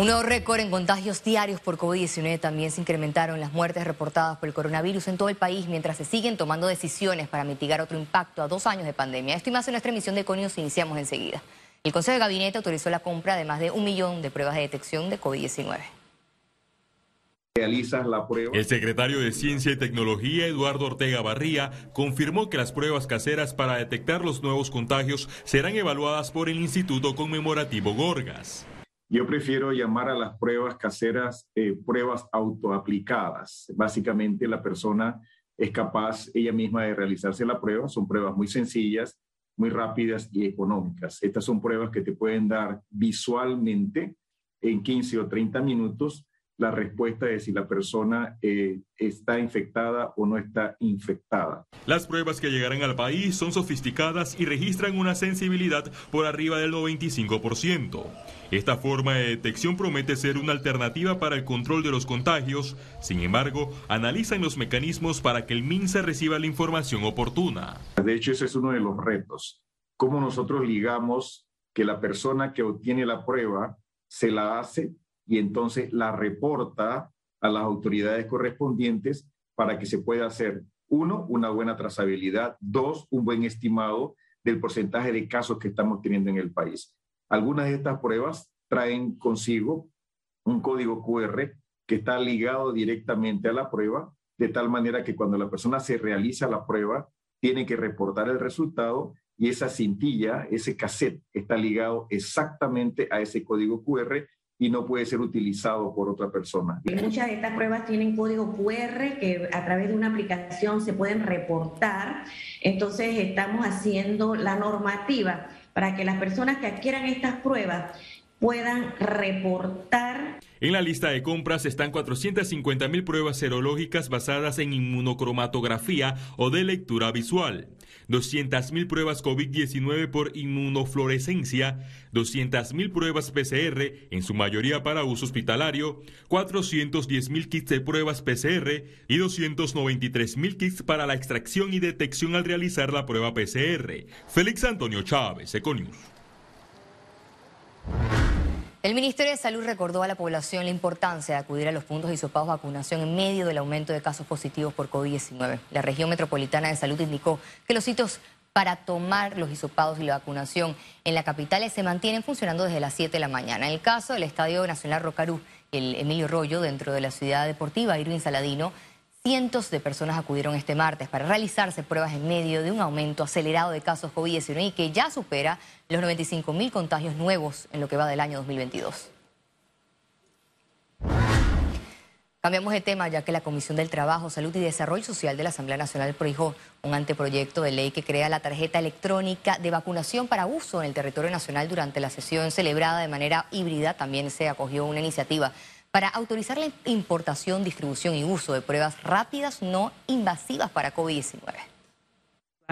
Un nuevo récord en contagios diarios por COVID-19 también se incrementaron las muertes reportadas por el coronavirus en todo el país mientras se siguen tomando decisiones para mitigar otro impacto a dos años de pandemia. Esto y más en nuestra emisión de Conios iniciamos enseguida. El Consejo de Gabinete autorizó la compra de más de un millón de pruebas de detección de COVID-19. Realizas la prueba. El secretario de Ciencia y Tecnología, Eduardo Ortega Barría, confirmó que las pruebas caseras para detectar los nuevos contagios serán evaluadas por el Instituto Conmemorativo Gorgas. Yo prefiero llamar a las pruebas caseras eh, pruebas autoaplicadas. Básicamente la persona es capaz ella misma de realizarse la prueba. Son pruebas muy sencillas, muy rápidas y económicas. Estas son pruebas que te pueden dar visualmente en 15 o 30 minutos la respuesta de si la persona eh, está infectada o no está infectada. Las pruebas que llegarán al país son sofisticadas y registran una sensibilidad por arriba del 95%. Esta forma de detección promete ser una alternativa para el control de los contagios, sin embargo, analizan los mecanismos para que el MINSA reciba la información oportuna. De hecho, ese es uno de los retos. Cómo nosotros ligamos que la persona que obtiene la prueba se la hace y entonces la reporta a las autoridades correspondientes para que se pueda hacer, uno, una buena trazabilidad, dos, un buen estimado del porcentaje de casos que estamos teniendo en el país. Algunas de estas pruebas traen consigo un código QR que está ligado directamente a la prueba, de tal manera que cuando la persona se realiza la prueba, tiene que reportar el resultado y esa cintilla, ese cassette, está ligado exactamente a ese código QR y no puede ser utilizado por otra persona. Muchas de estas pruebas tienen código QR que a través de una aplicación se pueden reportar. Entonces estamos haciendo la normativa para que las personas que adquieran estas pruebas puedan reportar. En la lista de compras están 450 mil pruebas serológicas basadas en inmunocromatografía o de lectura visual. 200.000 pruebas COVID-19 por inmunofluorescencia, 200.000 pruebas PCR, en su mayoría para uso hospitalario, 410.000 kits de pruebas PCR y 293.000 kits para la extracción y detección al realizar la prueba PCR. Félix Antonio Chávez, Econius. El Ministerio de Salud recordó a la población la importancia de acudir a los puntos de hisopados de vacunación en medio del aumento de casos positivos por COVID-19. La región metropolitana de salud indicó que los sitios para tomar los hisopados y la vacunación en la capital se mantienen funcionando desde las 7 de la mañana. En el caso del Estadio Nacional Rocarú el Emilio Rollo, dentro de la ciudad deportiva Irving Saladino, Cientos de personas acudieron este martes para realizarse pruebas en medio de un aumento acelerado de casos COVID-19 y que ya supera los 95 mil contagios nuevos en lo que va del año 2022. Cambiamos de tema ya que la Comisión del Trabajo, Salud y Desarrollo Social de la Asamblea Nacional prohijó un anteproyecto de ley que crea la tarjeta electrónica de vacunación para uso en el territorio nacional durante la sesión celebrada de manera híbrida. También se acogió una iniciativa para autorizar la importación, distribución y uso de pruebas rápidas no invasivas para COVID-19.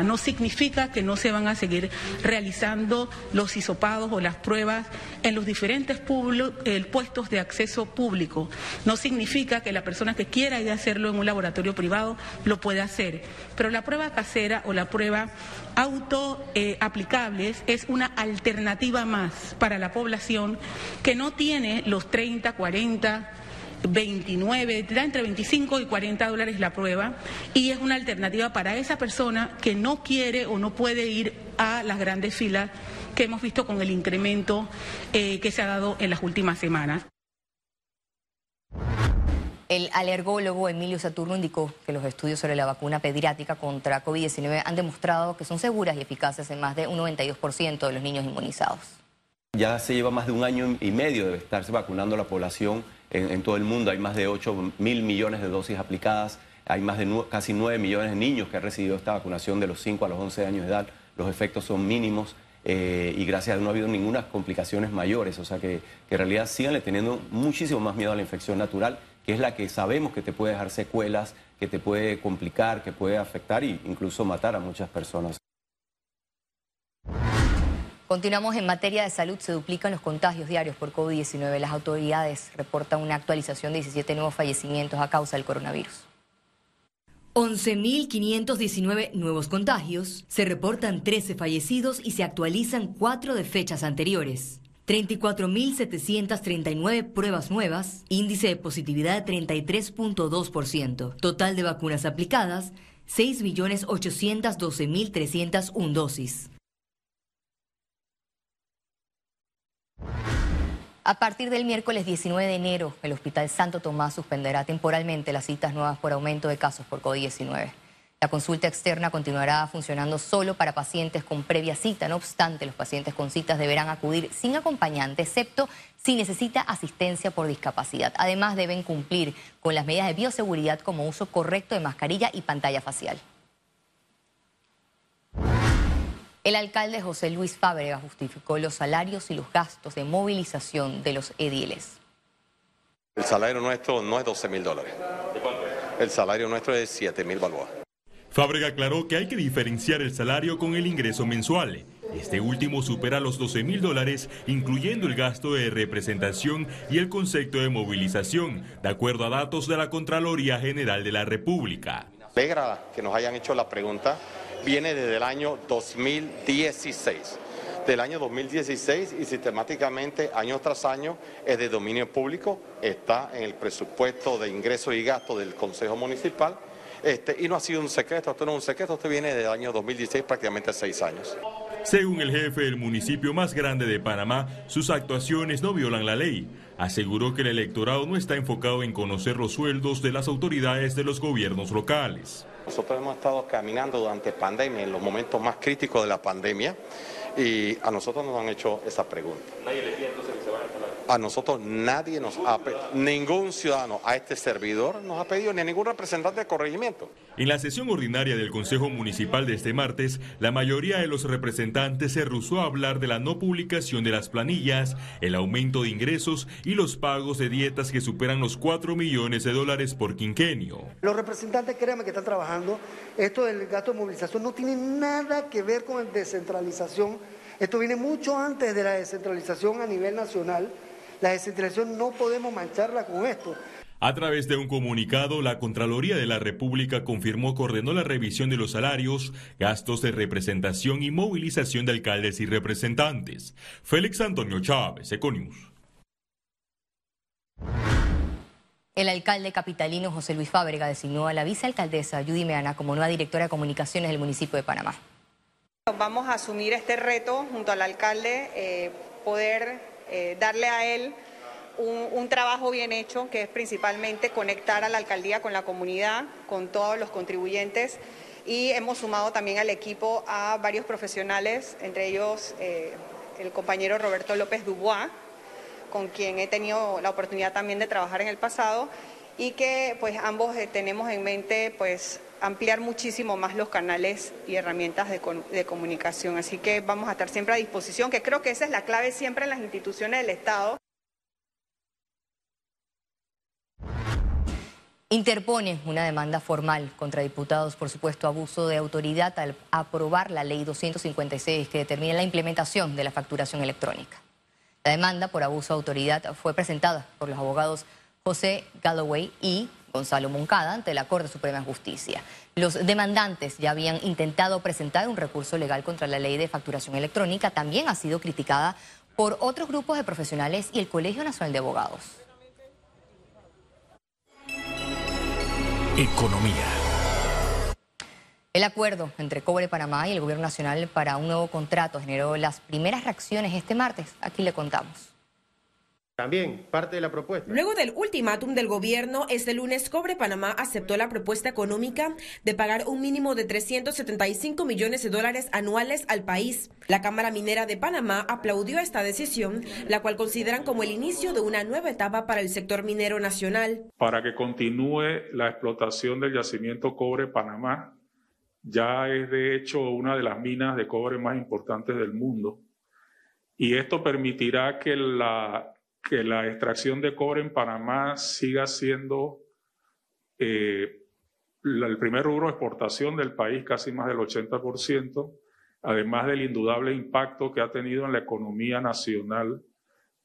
No significa que no se van a seguir realizando los hisopados o las pruebas en los diferentes eh, puestos de acceso público. No significa que la persona que quiera ir a hacerlo en un laboratorio privado lo pueda hacer. Pero la prueba casera o la prueba auto eh, es una alternativa más para la población que no tiene los 30, 40 29, da entre 25 y 40 dólares la prueba y es una alternativa para esa persona que no quiere o no puede ir a las grandes filas que hemos visto con el incremento eh, que se ha dado en las últimas semanas. El alergólogo Emilio Saturno indicó que los estudios sobre la vacuna pediátrica contra COVID-19 han demostrado que son seguras y eficaces en más de un 92% de los niños inmunizados. Ya se lleva más de un año y medio de estarse vacunando la población en, todo el mundo. Hay más de 8 mil millones de dosis aplicadas. Hay más de casi 9 millones de niños que han recibido esta vacunación de los 5 a los 11 años de edad. Los efectos son mínimos eh, y gracias a Dios no ha habido ninguna complicaciones mayores. O sea que, que en realidad síganle teniendo muchísimo más miedo a la infección natural, que es la que sabemos que te puede dejar secuelas, que te puede complicar, que puede afectar e incluso matar a muchas personas. Continuamos en materia de salud, se duplican los contagios diarios por COVID-19. Las autoridades reportan una actualización de 17 nuevos fallecimientos a causa del coronavirus. 11.519 nuevos contagios, se reportan 13 fallecidos y se actualizan 4 de fechas anteriores. 34.739 pruebas nuevas, índice de positividad de 33.2%, total de vacunas aplicadas 6.812.301 dosis. A partir del miércoles 19 de enero, el Hospital Santo Tomás suspenderá temporalmente las citas nuevas por aumento de casos por COVID-19. La consulta externa continuará funcionando solo para pacientes con previa cita. No obstante, los pacientes con citas deberán acudir sin acompañante, excepto si necesita asistencia por discapacidad. Además, deben cumplir con las medidas de bioseguridad como uso correcto de mascarilla y pantalla facial. El alcalde José Luis Fábrega justificó los salarios y los gastos de movilización de los ediles. El salario nuestro no es 12 mil dólares. El salario nuestro es 7 mil balboas. Fábrega aclaró que hay que diferenciar el salario con el ingreso mensual. Este último supera los 12 mil dólares, incluyendo el gasto de representación y el concepto de movilización, de acuerdo a datos de la Contraloría General de la República. Alegra que nos hayan hecho la pregunta, viene desde el año 2016. Del año 2016 y sistemáticamente año tras año es de dominio público, está en el presupuesto de ingresos y gastos del Consejo Municipal este, y no ha sido un secreto, esto no es un secreto, esto viene del año 2016, prácticamente seis años. Según el jefe del municipio más grande de Panamá, sus actuaciones no violan la ley. Aseguró que el electorado no está enfocado en conocer los sueldos de las autoridades de los gobiernos locales. Nosotros hemos estado caminando durante pandemia, en los momentos más críticos de la pandemia, y a nosotros nos han hecho esa pregunta. ¿Nadie le pide entonces que se vayan a nosotros nadie nos ha ningún ciudadano a este servidor nos ha pedido ni a ningún representante de corregimiento. En la sesión ordinaria del Consejo Municipal de este martes, la mayoría de los representantes se rehusó a hablar de la no publicación de las planillas, el aumento de ingresos y los pagos de dietas que superan los 4 millones de dólares por quinquenio. Los representantes, créanme que están trabajando, esto del gasto de movilización no tiene nada que ver con descentralización. Esto viene mucho antes de la descentralización a nivel nacional. La descentralización no podemos mancharla con esto. A través de un comunicado, la Contraloría de la República confirmó que ordenó la revisión de los salarios, gastos de representación y movilización de alcaldes y representantes. Félix Antonio Chávez, Econius. El alcalde capitalino José Luis Fábrega designó a la vicealcaldesa Judy Meana como nueva directora de comunicaciones del municipio de Panamá. Vamos a asumir este reto junto al alcalde, eh, poder eh, darle a él un, trabajo bien hecho, que es principalmente conectar a la alcaldía con la comunidad, con todos los contribuyentes. Y hemos sumado también al equipo a varios profesionales, entre ellos eh, el compañero Roberto López Dubois, con quien he tenido la oportunidad también de trabajar en el pasado y que pues ambos eh, tenemos en mente pues ampliar muchísimo más los canales y herramientas de, comunicación. Así que vamos a estar siempre a disposición, que creo que esa es la clave siempre en las instituciones del Estado. Interpone una demanda formal contra diputados por supuesto abuso de autoridad al aprobar la ley 256 que determina la implementación de la facturación electrónica. La demanda por abuso de autoridad fue presentada por los abogados José Galloway y Gonzalo Moncada ante la Corte Suprema de Justicia. Los demandantes ya habían intentado presentar un recurso legal contra la ley de facturación electrónica. También ha sido criticada por otros grupos de profesionales y el Colegio Nacional de Abogados. Economía. El acuerdo entre Cobre Panamá y el Gobierno Nacional para un nuevo contrato generó las primeras reacciones este martes. Aquí le contamos. También parte de la propuesta. Luego del ultimátum del gobierno, este lunes Cobre Panamá aceptó la propuesta económica de pagar un mínimo de 375 millones de dólares anuales al país. La Cámara Minera de Panamá aplaudió esta decisión, la cual consideran como el inicio de una nueva etapa para el sector minero nacional. Para que continúe la explotación del yacimiento Cobre Panamá, ya es de hecho una de las minas de cobre más importantes del mundo. Y esto permitirá que la que la extracción de cobre en Panamá siga siendo eh, el primer rubro de exportación del país, casi más del 80%, además del indudable impacto que ha tenido en la economía nacional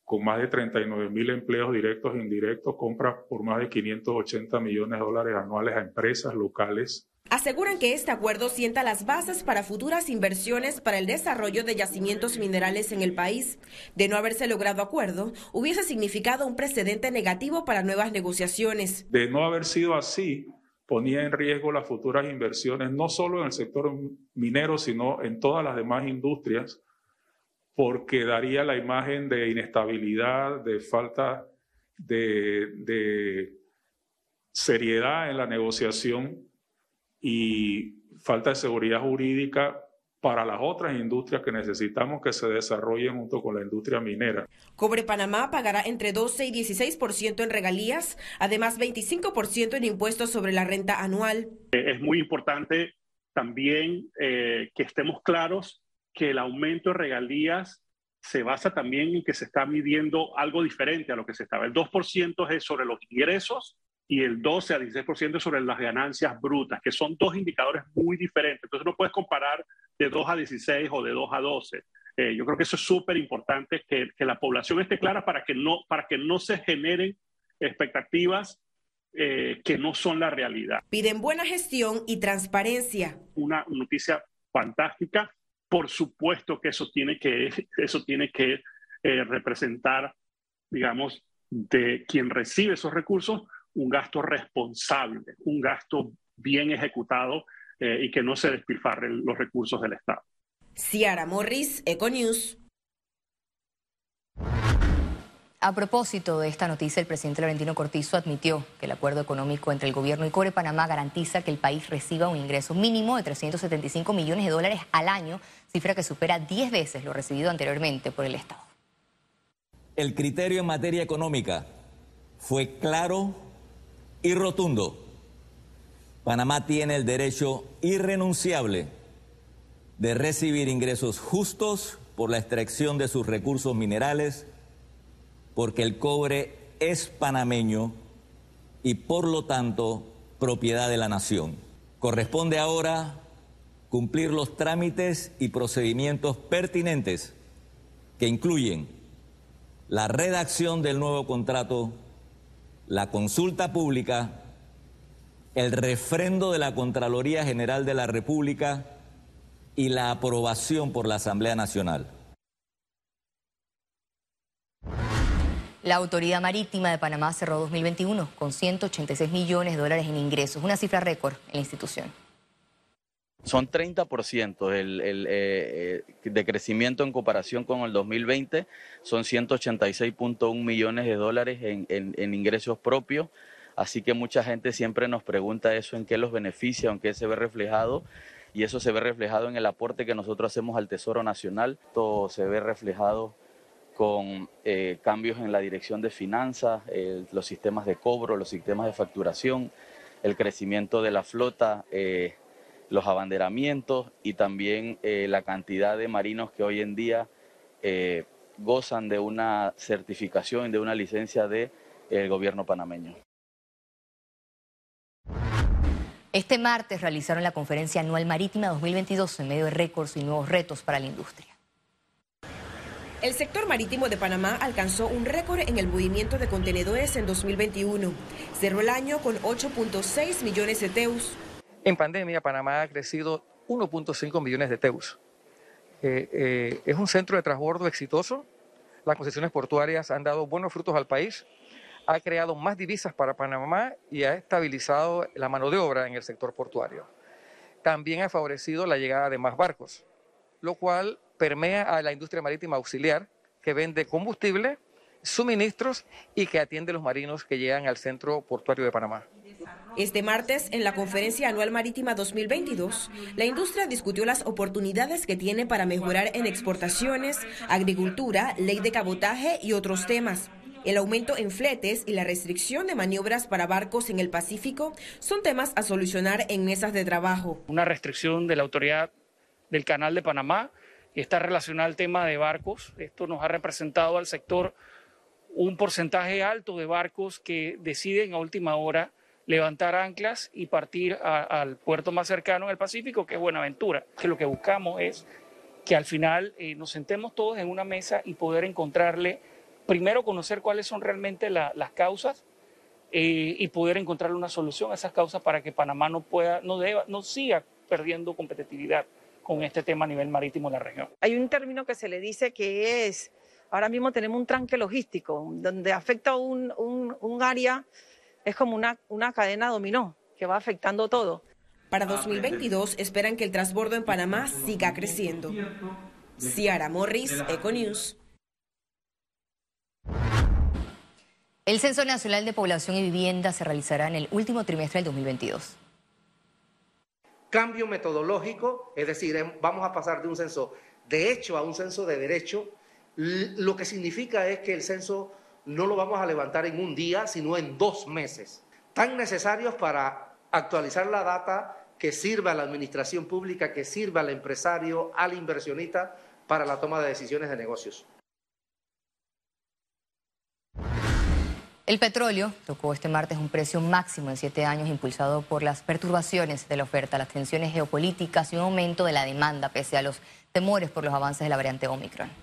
con más de 39 mil empleos directos e indirectos, compras por más de 580 millones de dólares anuales a empresas locales. Aseguran que este acuerdo sienta las bases para futuras inversiones para el desarrollo de yacimientos minerales en el país. De no haberse logrado acuerdo, hubiese significado un precedente negativo para nuevas negociaciones. De no haber sido así, ponía en riesgo las futuras inversiones, no solo en el sector minero, sino en todas las demás industrias, porque daría la imagen de inestabilidad, de falta de, seriedad en la negociación y falta de seguridad jurídica para las otras industrias que necesitamos que se desarrollen junto con la industria minera. Cobre Panamá pagará entre 12 y 16% en regalías, además 25% en impuestos sobre la renta anual. Es muy importante también eh, que estemos claros que el aumento de regalías se basa también en que se está midiendo algo diferente a lo que se estaba. El 2% es sobre los ingresos y el 12 a 16% sobre las ganancias brutas, que son dos indicadores muy diferentes. Entonces no puedes comparar de 2 a 16 o de 2 a 12. Eh, yo creo que eso es súper importante, que, que, la población esté clara para que no, para que no se generen expectativas eh, que no son la realidad. Piden buena gestión y transparencia. Una noticia fantástica. Por supuesto que eso tiene que, eso tiene que eh, representar, digamos, de quien recibe esos recursos, un gasto responsable, un gasto bien ejecutado eh, y que no se despilfarren los recursos del Estado. Ciara Morris, Econews. A propósito de esta noticia, el presidente Laurentino Cortizo admitió que el acuerdo económico entre el gobierno y Cobre Panamá garantiza que el país reciba un ingreso mínimo de 375 millones de dólares al año, cifra que supera 10 veces lo recibido anteriormente por el Estado. El criterio en materia económica fue claro y rotundo. Panamá tiene el derecho irrenunciable de recibir ingresos justos por la extracción de sus recursos minerales, porque el cobre es panameño y por lo tanto propiedad de la nación. Corresponde ahora cumplir los trámites y procedimientos pertinentes que incluyen la redacción del nuevo contrato la consulta pública, el refrendo de la Contraloría General de la República y la aprobación por la Asamblea Nacional. La Autoridad Marítima de Panamá cerró 2021 con 186 millones de dólares en ingresos, una cifra récord en la institución. Son 30% el, el eh, de crecimiento en comparación con el 2020, son 186.1 millones de dólares en, en, ingresos propios, así que mucha gente siempre nos pregunta eso, en qué los beneficia, en qué se ve reflejado, y eso se ve reflejado en el aporte que nosotros hacemos al Tesoro Nacional, todo se ve reflejado con eh, cambios en la dirección de finanzas, los sistemas de cobro, los sistemas de facturación, el crecimiento de la flota. Los abanderamientos y también eh, la cantidad de marinos que hoy en día eh, gozan de una certificación, de una licencia del de, gobierno panameño. Este martes realizaron la conferencia anual marítima 2022 en medio de récords y nuevos retos para la industria. El sector marítimo de Panamá alcanzó un récord en el movimiento de contenedores en 2021. Cerró el año con 8.6 millones de teus, en pandemia, Panamá ha crecido 1.5 millones de teus. Eh, eh, es un centro de transbordo exitoso. Las concesiones portuarias han dado buenos frutos al país. Ha creado más divisas para Panamá y ha estabilizado la mano de obra en el sector portuario. También ha favorecido la llegada de más barcos, lo cual permea a la industria marítima auxiliar que vende combustible, suministros y que atiende a los marinos que llegan al centro portuario de Panamá. Este martes, en la Conferencia Anual Marítima 2022, la industria discutió las oportunidades que tiene para mejorar en exportaciones, agricultura, ley de cabotaje y otros temas. El aumento en fletes y la restricción de maniobras para barcos en el Pacífico son temas a solucionar en mesas de trabajo. Una restricción de la autoridad del Canal de Panamá y está relacionada al tema de barcos. Esto nos ha representado al sector un porcentaje alto de barcos que deciden a última hora levantar anclas y partir al puerto más cercano en el Pacífico, que es Buenaventura. Que lo que buscamos es que al final eh, nos sentemos todos en una mesa y poder encontrarle primero conocer cuáles son realmente las causas eh, y poder encontrar una solución a esas causas para que Panamá no pueda, no deba, no siga perdiendo competitividad con este tema a nivel marítimo en la región. Hay un término que se le dice que es, ahora mismo tenemos un tranque logístico, donde afecta un, un, un área, es como una, una cadena dominó que va afectando todo. Para 2022 esperan que el transbordo en Panamá siga creciendo. Ciara Morris, Econews. El Censo Nacional de Población y Vivienda se realizará en el último trimestre del 2022. Cambio metodológico, es decir, em, vamos a pasar de un censo de hecho a un censo de derecho. Lo que significa es que el censo no lo vamos a levantar en un día, sino en dos meses, tan necesarios para actualizar la data que sirva a la administración pública, que sirva al empresario, al inversionista para la toma de decisiones de negocios. El petróleo tocó este martes un precio máximo en siete años impulsado por las perturbaciones de la oferta, las tensiones geopolíticas y un aumento de la demanda pese a los temores por los avances de la variante Omicron.